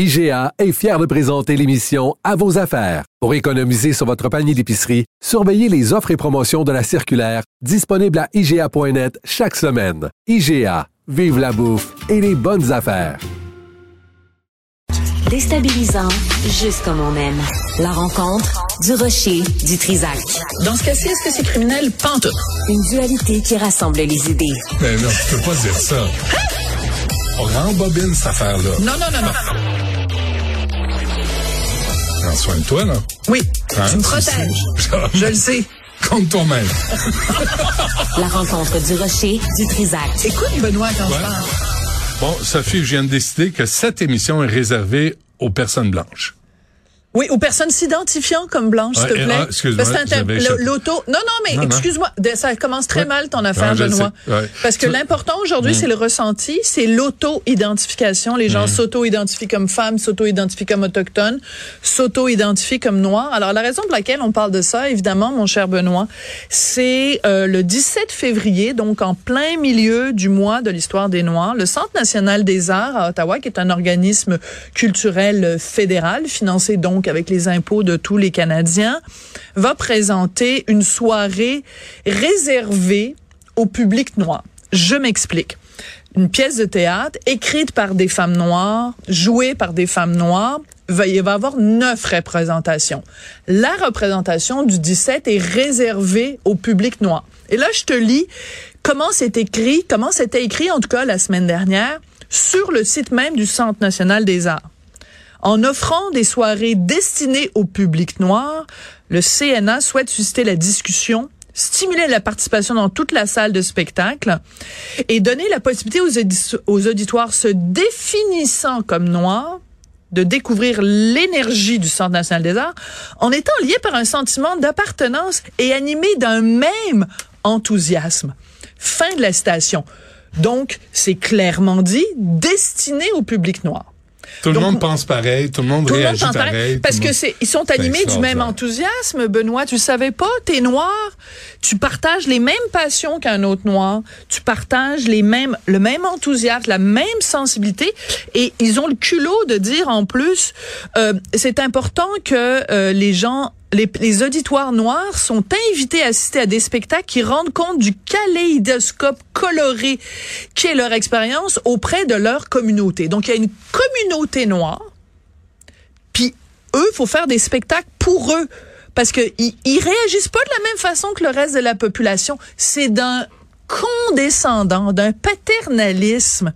IGA est fier de présenter l'émission À vos affaires. Pour économiser sur votre panier d'épicerie, surveillez les offres et promotions de la circulaire disponible à IGA.net chaque semaine. IGA, vive la bouffe et les bonnes affaires. Déstabilisant, juste comme on aime. La rencontre du rocher du Trisac. Dans ce cas-ci, est-ce que c'est criminel? Pente. Une dualité qui rassemble les idées. Mais non, tu peux pas dire ça. On rembobine cette affaire-là. Non, non, non, non. Prends soin de toi, là. Oui, Hein, tu me protèges. Je le sais. Compte toi-même. La rencontre du rocher du Trisac. Écoute, Benoît, quand Ouais. je parle. Bon, Sophie, je viens de décider que cette émission est réservée aux personnes blanches. Oui, aux personnes s'identifiant comme blanches, s'il te plaît. ah, excuse-moi. L'auto. Non, non, mais excuse-moi. Ça commence très mal ton affaire, Benoît. Parce que l'important aujourd'hui, c'est le ressenti, c'est l'auto-identification. Les Mm. gens s'auto-identifient comme femmes, s'auto-identifient comme autochtones, s'auto-identifient comme noirs. Alors, la raison pour laquelle on parle de ça, évidemment, mon cher Benoît, c'est euh, le 17 février, donc en plein milieu du mois de l'histoire des Noirs, le Centre national des arts à Ottawa, qui est un organisme culturel fédéral, financé donc avec les impôts de tous les Canadiens, va présenter une soirée réservée au public noir. Je m'explique. Une pièce de théâtre écrite par des femmes noires, jouée par des femmes noires. Il va y avoir neuf représentations. La représentation du 17 est réservée au public noir. Et là, je te lis comment c'est écrit, comment c'était écrit en tout cas la semaine dernière sur le site même du Centre national des arts. En offrant des soirées destinées au public noir, le CNA souhaite susciter la discussion, stimuler la participation dans toute la salle de spectacle et donner la possibilité aux, audi- aux auditoires se définissant comme noirs de découvrir l'énergie du Centre national des arts en étant liés par un sentiment d'appartenance et animés d'un même enthousiasme. Fin de la citation. Donc, c'est clairement dit, destiné au public noir. Tout le monde pense pareil, tout le monde Tout le monde réagit pareil, parce que c'est ils sont animés du même enthousiasme, Benoît. Tu savais pas, t'es noir, tu partages les mêmes passions qu'un autre noir, tu partages les mêmes le même enthousiasme, la même sensibilité, et ils ont le culot de dire en plus, euh, c'est important que euh, les gens les, les auditoires noirs sont invités à assister à des spectacles qui rendent compte du kaléidoscope coloré qui est leur expérience auprès de leur communauté. Donc, il y a une communauté noire puis eux, faut faire des spectacles pour eux parce que ils, ils réagissent pas de la même façon que le reste de la population. C'est d'un condescendant, d'un paternalisme.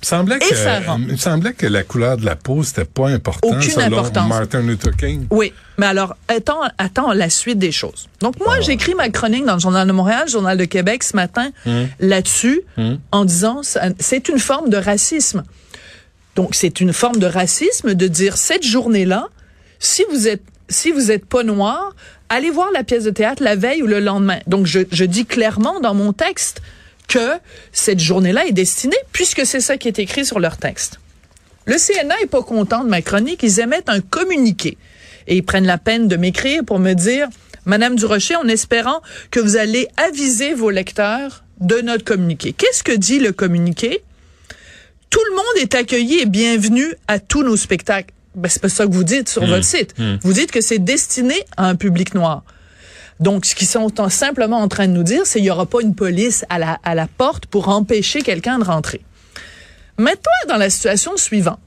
Il me semblait que, Effarant. il me semblait que la couleur de la peau, c'était pas important Aucune selon importance. Martin Luther King. Oui, mais alors attends, attends la suite des choses. Donc moi, j'ai écrit ma chronique dans le journal de Montréal, le journal de Québec ce matin là-dessus, en disant c'est une forme de racisme. Donc c'est une forme de racisme de dire cette journée-là, si vous êtes si vous êtes pas noir, allez voir la pièce de théâtre la veille ou le lendemain. Donc je, je dis clairement dans mon texte que cette journée-là est destinée, puisque c'est ça qui est écrit sur leur texte. Le CNA est pas content de ma chronique. Ils émettent un communiqué et ils prennent la peine de m'écrire pour me dire, Madame Durocher, en espérant que vous allez aviser vos lecteurs de notre communiqué. Qu'est-ce que dit le communiqué? Tout le monde est accueilli et bienvenu à tous nos spectacles. Ben, c'est pas ça que vous dites sur votre site. Vous dites que c'est destiné à un public noir. Donc, ce qu'ils sont en- simplement en train de nous dire, c'est qu'il n'y aura pas une police à la, à la porte pour empêcher quelqu'un de rentrer. Mets-toi dans la situation suivante.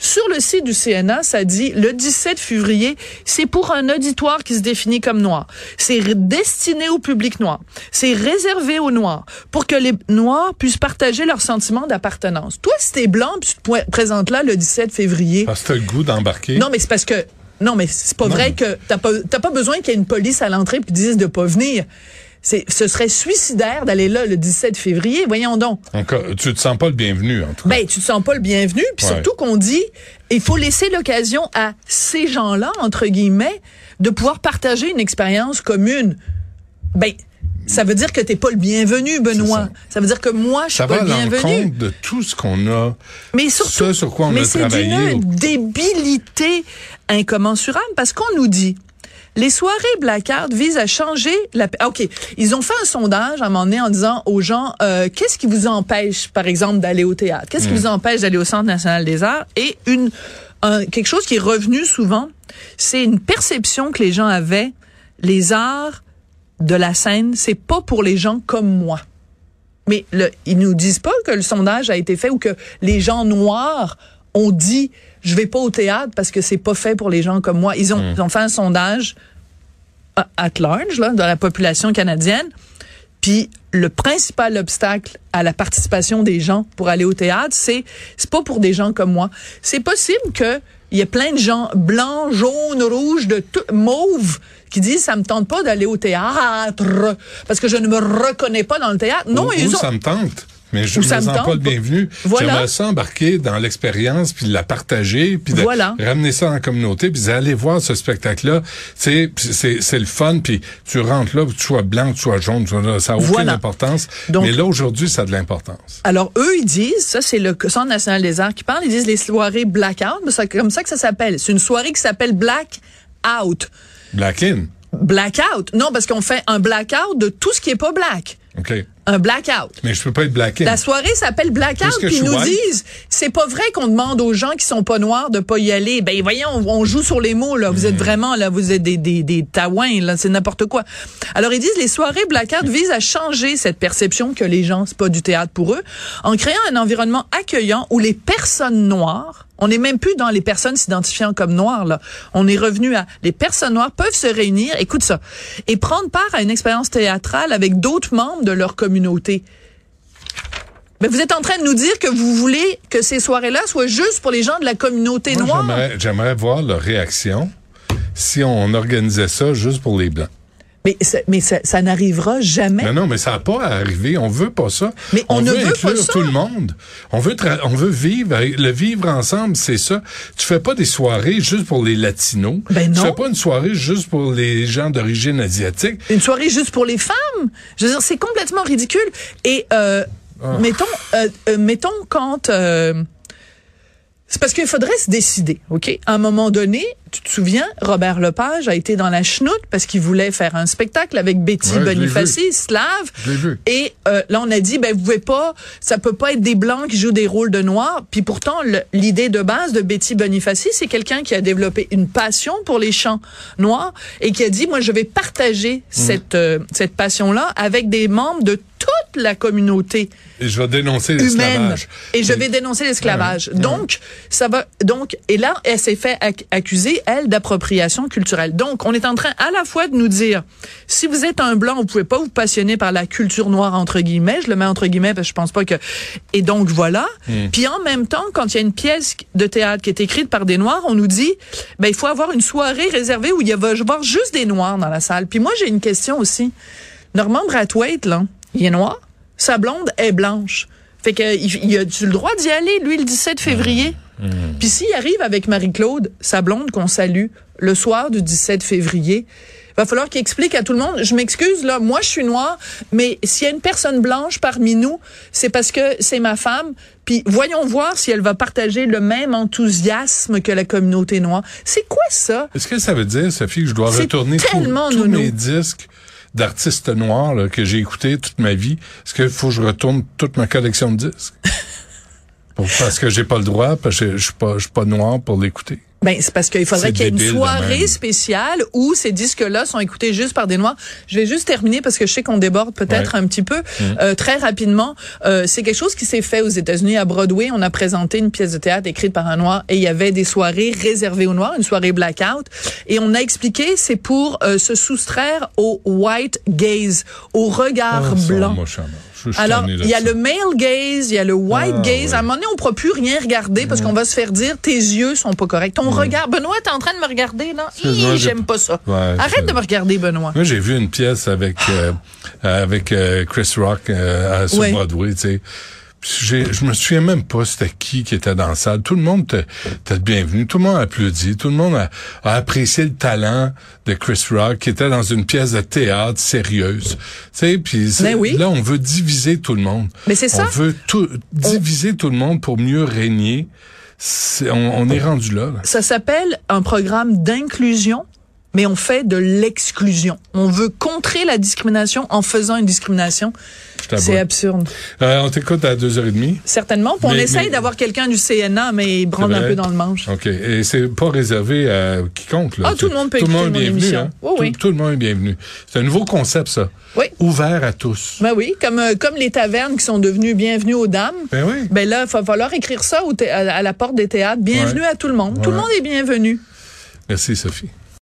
Sur le site du CNA, ça dit le 17 février, c'est pour un auditoire qui se définit comme noir. C'est destiné au public noir. C'est réservé aux noirs pour que les noirs puissent partager leur sentiment d'appartenance. Toi, si t'es blanc, puis tu te présentes là le 17 février, Parce que t'as le goût d'embarquer. non, mais c'est parce que non, mais c'est pas Non. vrai que t'as pas t'as pas besoin qu'il y ait une police à l'entrée puis dise de pas venir. c'est, ce serait suicidaire d'aller là le 17 février. Voyons donc. Encore, tu te sens pas le bienvenu, en tout cas. Ben, tu te sens pas le bienvenu. Puis Ouais. surtout qu'on dit, il faut laisser l'occasion à ces gens-là, entre guillemets, de pouvoir partager une expérience commune. Ben, ça veut dire que t'es pas le bienvenu, Benoît. Ça. veut dire que moi, je suis ça pas va le bienvenu. l'encontre de tout ce qu'on a. Mais surtout, ce sur quoi on mais a c'est d'une débilité incommensurable parce qu'on nous dit les soirées blackout visent à changer la. Ok, ils ont fait un sondage à un moment donné en disant aux gens euh, qu'est-ce qui vous empêche, par exemple, d'aller au théâtre, qu'est-ce qui Mm. vous empêche d'aller au Centre national des arts? Et une un- quelque chose qui est revenu souvent, c'est une perception que les gens avaient les arts de la scène, c'est pas pour les gens comme moi. Mais le, ils nous disent pas que le sondage a été fait ou que les gens noirs ont dit je vais pas au théâtre parce que c'est pas fait pour les gens comme moi. Ils ont, ils ont fait un sondage à- at large là, de la population canadienne. Puis le principal obstacle à la participation des gens pour aller au théâtre, c'est c'est pas pour des gens comme moi. C'est possible que il y ait plein de gens blancs, jaunes, rouges, de tout, mauves qui disent ça me tente pas d'aller au théâtre parce que je ne me reconnais pas dans le théâtre. Non, ils ont ça me tente. Mais je ne me sens pas le bienvenu. Voilà. J'aimerais ça embarquer dans l'expérience, puis la partager, puis de Voilà. ramener ça la communauté, puis aller voir ce spectacle-là. Tu sais, puis c'est c'est le fun, puis tu rentres là, tu sois blanc, tu sois jaune, ça n'a aucune Voilà. importance. Donc- Mais là, aujourd'hui, ça a de l'importance. Alors, eux, ils disent, ça, c'est le Centre national des arts qui parle, ils disent les soirées blackout, mais c'est comme ça que ça s'appelle. C'est une soirée qui s'appelle Black Out. Black in. Blackout. Non, parce qu'on fait un blackout de tout ce qui est pas black. OK. Un blackout. Mais je peux pas être black in. La soirée s'appelle Blackout, puis ils nous white. disent, c'est pas vrai qu'on demande aux gens qui sont pas noirs de pas y aller. Ben voyons, on, on joue sur les mots là. Vous êtes vraiment là, vous êtes des des des taouins là, c'est n'importe quoi. Alors ils disent les soirées Blackout visent à changer cette perception que les gens c'est pas du théâtre pour eux, en créant un environnement accueillant où les personnes noires on n'est même plus dans les personnes s'identifiant comme noires là. On est revenu à les personnes noires peuvent se réunir, écoute ça, et prendre part à une expérience théâtrale avec d'autres membres de leur communauté. Mais vous êtes en train de nous dire que vous voulez que ces soirées-là soient juste pour les gens de la communauté Moi, noire? j'aimerais- J'aimerais voir leur réaction si on organisait ça juste pour les blancs. Mais, ça, mais ça, ça n'arrivera jamais. Mais non, mais ça n'a pas à arriver. On veut pas ça. Mais on ne veut veut pas inclure ça. tout le monde. On veut, tra- on veut vivre, le vivre ensemble, c'est ça. Tu fais pas des soirées juste pour les latinos. Ben Tu non. fais pas une soirée juste pour les gens d'origine asiatique. Une soirée juste pour les femmes. Je veux dire, c'est complètement ridicule. Et euh, Ah. mettons, euh, euh, mettons quand. euh, c'est parce qu'il faudrait se décider, OK? À un moment donné, tu te souviens, Robert Lepage a été dans la chenoute parce qu'il voulait faire un spectacle avec Betty Ouais, Bonifaci, slave. Vu. Et euh, là, on a dit, ben vous pouvez pas, ça peut pas être des blancs qui jouent des rôles de noirs. Puis pourtant, l'idée de base de Betty Bonifaci, c'est quelqu'un qui a développé une passion pour les chants noirs et qui a dit, moi, je vais partager cette euh, cette passion-là avec des membres de toute la communauté Et je vais dénoncer l'esclavage. et je vais dénoncer l'esclavage. Donc ça va donc et là elle s'est fait ac- accuser elle d'appropriation culturelle. Donc on est en train à la fois de nous dire si vous êtes un blanc, vous pouvez pas vous passionner par la culture noire entre guillemets, je le mets entre guillemets parce que je pense pas que et donc voilà. Puis en même temps quand il y a une pièce de théâtre qui est écrite par des noirs, on nous dit ben il faut avoir une soirée réservée où il va y avoir juste des noirs dans la salle. Puis moi j'ai une question aussi. Normand Brathwaite là, il est noir, sa blonde est blanche. Fait que il, il a-tu le droit d'y aller, lui, le 17 février? Puis s'il arrive avec Marie-Claude, sa blonde qu'on salue, le soir du 17 février, va falloir qu'il explique à tout le monde, je m'excuse, là, moi je suis noire, mais s'il y a une personne blanche parmi nous, c'est parce que c'est ma femme, puis voyons voir si elle va partager le même enthousiasme que la communauté noire. C'est quoi ça? Est-ce que ça veut dire, Sophie, que je dois retourner tous- tous mes disques d'artistes noirs là, que j'ai écoutés toute ma vie? Est-ce qu'il faut que je retourne toute ma collection de disques? Pour- parce que j'ai pas le droit, parce que je suis pas, je suis pas noir pour l'écouter. Ben, c'est parce qu'il faudrait qu'il y ait une soirée spéciale où ces disques-là sont écoutés juste par des Noirs. Je vais juste terminer parce que je sais qu'on déborde peut-être Ouais. un petit peu. Euh, très rapidement, euh, c'est quelque chose qui s'est fait aux États-Unis à Broadway. On a présenté une pièce de théâtre écrite par un Noir et il y avait des soirées réservées aux Noirs, une soirée blackout. Et on a expliqué, c'est pour euh, se soustraire au white gaze, au regard Ah, blanc. Alors, il y a le male gaze, il y a le white Ah, gaze. ouais. À un moment donné, on ne pourra plus rien regarder parce qu'on va se faire dire tes yeux sont pas corrects. Ton regard, Benoît, t'es en train de me regarder là. J'aime pas ça. Ouais, Arrête de me regarder, Benoît. Moi, j'ai vu une pièce avec euh, avec euh, Chris Rock euh, à- sur Ouais. Broadway, tu sais. Je me souviens même pas c'était qui qui était dans la salle. Tout le monde était bienvenu. Tout le monde a applaudi. Tout le monde a, a apprécié le talent de Chris Rock qui était dans une pièce de théâtre sérieuse. Tu sais, Ben oui. là, on veut diviser tout le monde. Mais c'est ça. On veut tout, diviser tout le monde pour mieux régner. On, on est rendu là. là. Ça s'appelle un programme d'inclusion, mais on fait de l'exclusion. On veut contrer la discrimination en faisant une discrimination. C'est absurde. Euh, on t'écoute à 2h30. Certainement. Puis on Mais- essaye mais- d'avoir quelqu'un du CNA, mais il branle un peu dans le manche. OK. Et c'est pas réservé à quiconque. Là. Ah, tout le monde peut Tout le écouter monde est mon bienvenu. émission. Hein? Oui, tout, le monde est bienvenu. C'est un nouveau concept, ça. Oui. Ouvert à tous. Ben oui, comme, euh, comme les tavernes qui sont devenues bienvenues aux dames. Ben oui. Ben là, il va falloir écrire ça à, la porte des théâtres. Bienvenue Ouais. à tout le monde. Tout le monde est bienvenu. Merci, Sophie.